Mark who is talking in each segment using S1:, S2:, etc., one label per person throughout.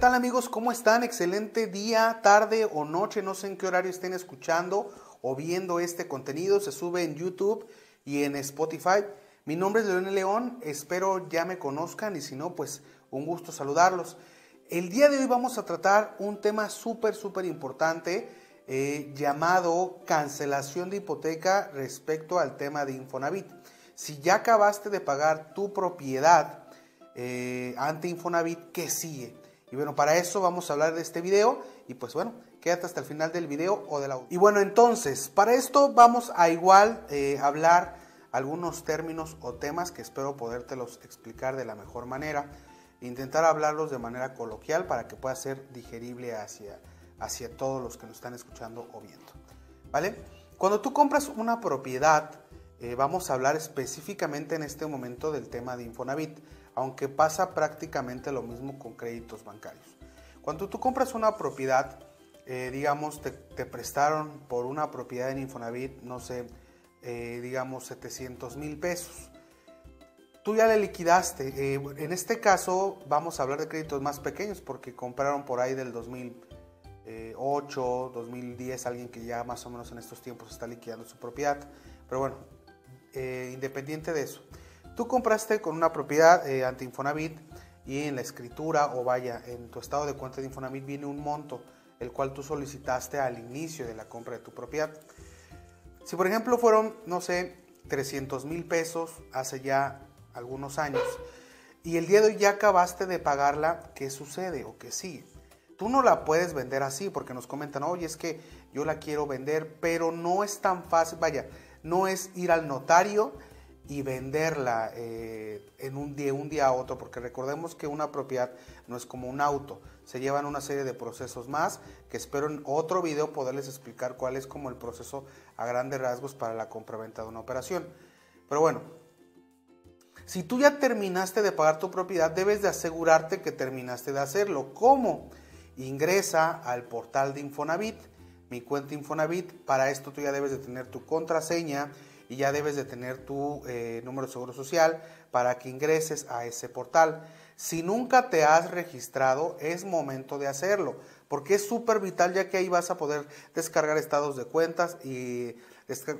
S1: tal amigos? ¿Cómo están? Excelente día, tarde o noche, no sé en qué horario estén escuchando o viendo este contenido. Se sube en YouTube y en Spotify. Mi nombre es León León, espero ya me conozcan y si no, pues un gusto saludarlos. El día de hoy vamos a tratar un tema súper, súper importante eh, llamado cancelación de hipoteca respecto al tema de Infonavit. Si ya acabaste de pagar tu propiedad eh, ante Infonavit, ¿qué sigue? Y bueno, para eso vamos a hablar de este video y pues bueno, quédate hasta el final del video o del audio. Y bueno, entonces, para esto vamos a igual eh, hablar algunos términos o temas que espero podértelos explicar de la mejor manera. Intentar hablarlos de manera coloquial para que pueda ser digerible hacia, hacia todos los que nos están escuchando o viendo. ¿Vale? Cuando tú compras una propiedad, eh, vamos a hablar específicamente en este momento del tema de Infonavit, aunque pasa prácticamente lo mismo con créditos bancarios. Cuando tú compras una propiedad, eh, digamos, te, prestaron por una propiedad en Infonavit, no sé, eh, digamos 700 mil pesos. Tú ya le liquidaste. en este caso vamos a hablar de créditos más pequeños porque compraron por ahí del 2008, 2010, alguien que ya más o menos en estos tiempos está liquidando su propiedad. Pero bueno, eh, independiente de eso. Tú compraste con una propiedad eh, ante Infonavit y en la escritura o vaya, en tu estado de cuenta de Infonavit viene un monto, el cual tú solicitaste al inicio de la compra de tu propiedad. Si por ejemplo fueron, no sé, 300 mil pesos hace ya algunos años y el día de hoy ya acabaste de pagarla, ¿qué sucede o qué sigue? Tú no la puedes vender así porque nos comentan, oye, es que yo la quiero vender, pero no es tan fácil, vaya, no es ir al notario y venderla eh, en un día, un día a otro, porque recordemos que una propiedad no es como un auto, se llevan una serie de procesos más que espero en otro video poderles explicar cuál es como el proceso a grandes rasgos para la compraventa de una operación. Pero bueno, si tú ya terminaste de pagar tu propiedad, debes de asegurarte que terminaste de hacerlo. ¿Cómo? Ingresa al portal de Infonavit mi cuenta Infonavit. Para esto tú ya debes de tener tu contraseña y ya debes de tener tu eh, número de seguro social para que ingreses a ese portal. Si nunca te has registrado, es momento de hacerlo, porque es súper vital ya que ahí vas a poder descargar estados de cuentas y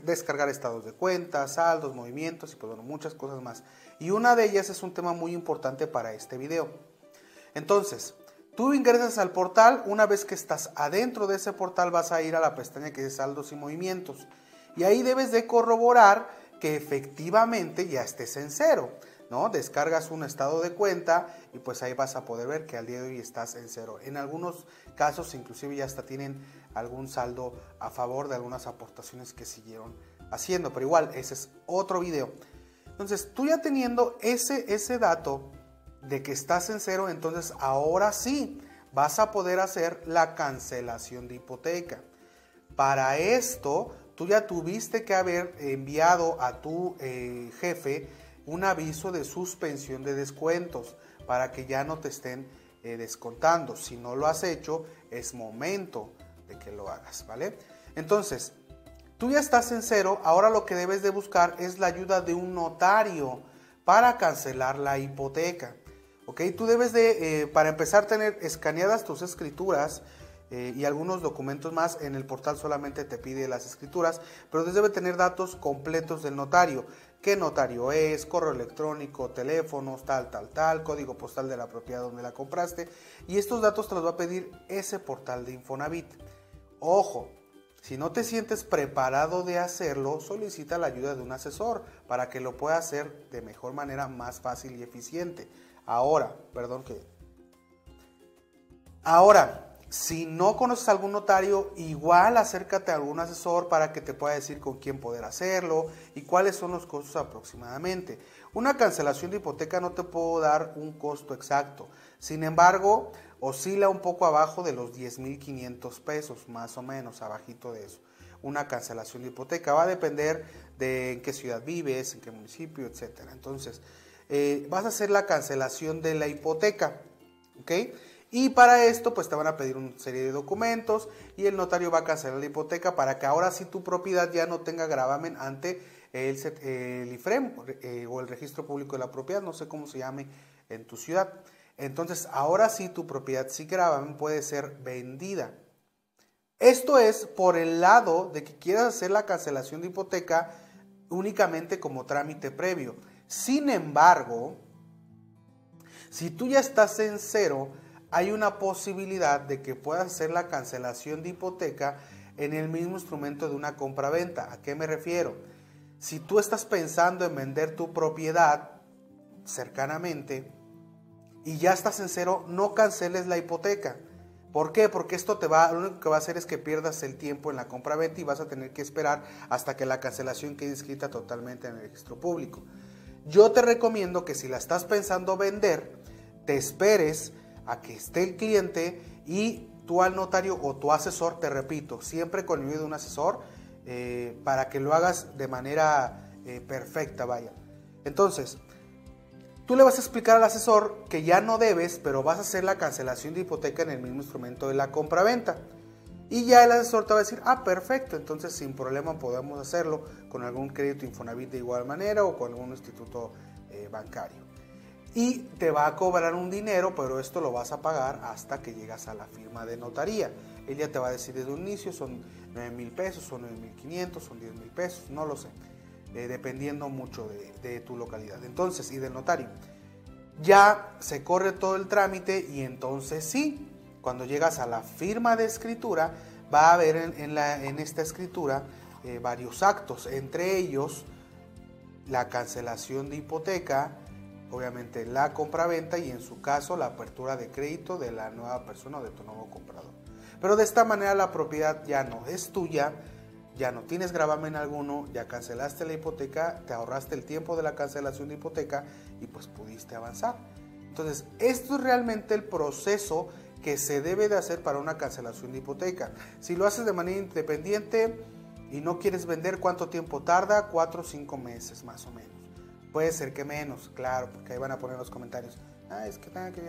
S1: descargar estados de cuentas, saldos, movimientos y pues bueno, muchas cosas más. Y una de ellas es un tema muy importante para este video. Entonces, Tú ingresas al portal, una vez que estás adentro de ese portal vas a ir a la pestaña que dice saldos y movimientos. Y ahí debes de corroborar que efectivamente ya estés en cero. ¿no? Descargas un estado de cuenta y pues ahí vas a poder ver que al día de hoy estás en cero. En algunos casos inclusive ya hasta tienen algún saldo a favor de algunas aportaciones que siguieron haciendo. Pero igual, ese es otro video. Entonces, tú ya teniendo ese, ese dato, de que estás en cero, entonces ahora sí vas a poder hacer la cancelación de hipoteca. Para esto, tú ya tuviste que haber enviado a tu eh, jefe un aviso de suspensión de descuentos para que ya no te estén eh, descontando. Si no lo has hecho, es momento de que lo hagas, ¿vale? Entonces, tú ya estás en cero, ahora lo que debes de buscar es la ayuda de un notario para cancelar la hipoteca. ¿ok? Tú debes de, eh, para empezar, tener escaneadas tus escrituras eh, y algunos documentos más. En el portal solamente te pide las escrituras, pero debe tener datos completos del notario. ¿Qué notario es? Correo electrónico, teléfonos, tal, tal, tal, código postal de la propiedad donde la compraste. Y estos datos te los va a pedir ese portal de Infonavit. Ojo, si no te sientes preparado de hacerlo, solicita la ayuda de un asesor para que lo pueda hacer de mejor manera, más fácil y eficiente. Ahora, perdón que... Ahora, si no conoces a algún notario, igual acércate a algún asesor para que te pueda decir con quién poder hacerlo y cuáles son los costos aproximadamente. Una cancelación de hipoteca no te puedo dar un costo exacto. Sin embargo, oscila un poco abajo de los 10.500 pesos, más o menos, abajito de eso. Una cancelación de hipoteca va a depender de en qué ciudad vives, en qué municipio, etcétera. Entonces, eh, vas a hacer la cancelación de la hipoteca. ¿Ok? Y para esto, pues te van a pedir una serie de documentos y el notario va a cancelar la hipoteca para que ahora sí tu propiedad ya no tenga gravamen ante el, el IFREM eh, o el registro público de la propiedad, no sé cómo se llame en tu ciudad. entonces ahora sí tu propiedad sin gravamen puede ser vendida. Esto es por el lado de que quieras hacer la cancelación de hipoteca únicamente como trámite previo. Sin embargo, si tú ya estás en cero, hay una posibilidad de que puedas hacer la cancelación de hipoteca en el mismo instrumento de una compra-venta. ¿A qué me refiero? Si tú estás pensando en vender tu propiedad cercanamente y ya estás en cero, no canceles la hipoteca. ¿Por qué? Porque esto te va, lo único que va a hacer es que pierdas el tiempo en la compra-venta y vas a tener que esperar hasta que la cancelación quede inscrita totalmente en el registro público. Yo te recomiendo que si la estás pensando vender, te esperes a que esté el cliente y tú al notario o tu asesor, te repito, siempre con ayuda de un asesor, eh, para que lo hagas de manera eh, perfecta, vaya. Entonces, tú le vas a explicar al asesor que ya no debes, pero vas a hacer la cancelación de hipoteca en el mismo instrumento de la compra-venta. Y ya el asesor te va a decir, ah, perfecto, entonces sin problema podemos hacerlo con algún crédito Infonavit de igual manera o con algún instituto eh, bancario y te va a cobrar un dinero, pero esto lo vas a pagar hasta que llegas a la firma de notaría. Ella te va a decir desde un inicio, son 9 mil pesos, son 9 mil 500, son 10 mil pesos, no lo sé, dependiendo mucho de, de tu localidad. Entonces, y del notario. Ya se corre todo el trámite y entonces sí, cuando llegas a la firma de escritura, va a haber en, la, en esta escritura eh, varios actos, entre ellos la cancelación de hipoteca, obviamente la compra-venta y en su caso la apertura de crédito de la nueva persona o de tu nuevo comprador. Pero de esta manera la propiedad ya no es tuya, ya no tienes gravamen alguno, ya cancelaste la hipoteca, te ahorraste el tiempo de la cancelación de hipoteca y pues pudiste avanzar. Entonces, esto es realmente el proceso que se debe de hacer para una cancelación de hipoteca. Si lo haces de manera independiente y no quieres vender, ¿cuánto tiempo tarda? Cuatro o cinco meses más o menos. Puede ser que menos, claro, porque ahí van a poner los comentarios. Ah, es que tenga que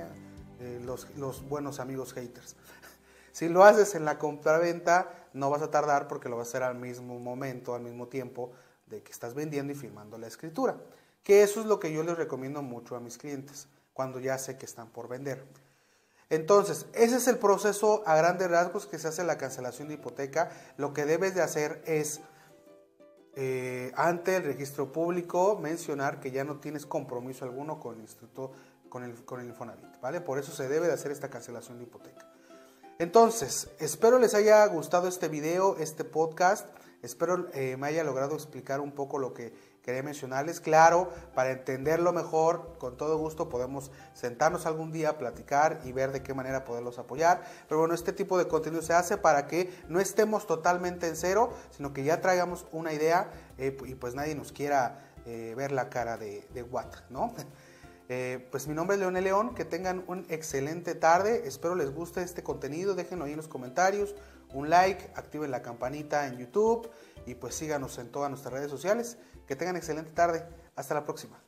S1: eh, los, los buenos amigos haters. si lo haces en la compra-venta, no vas a tardar porque lo vas a hacer al mismo momento, al mismo tiempo de que estás vendiendo y firmando la escritura. Que eso es lo que yo les recomiendo mucho a mis clientes cuando ya sé que están por vender. Entonces, ese es el proceso a grandes rasgos que se hace la cancelación de hipoteca. Lo que debes de hacer es eh, ante el registro público mencionar que ya no tienes compromiso alguno con el instituto, con el, con el Infonavit, ¿vale? Por eso se debe de hacer esta cancelación de hipoteca. Entonces, espero les haya gustado este video, este podcast. Espero eh, me haya logrado explicar un poco lo que quería mencionarles. Claro, para entenderlo mejor, con todo gusto podemos sentarnos algún día, platicar y ver de qué manera poderlos apoyar. Pero bueno, este tipo de contenido se hace para que no estemos totalmente en cero, sino que ya traigamos una idea eh, y pues nadie nos quiera eh, ver la cara de, de what, ¿no? Pues mi nombre es Leonel León, que tengan un excelente tarde, espero les guste este contenido, déjenlo ahí en los comentarios, un like, activen la campanita en YouTube y pues síganos en todas nuestras redes sociales. Que tengan excelente tarde. Hasta la próxima.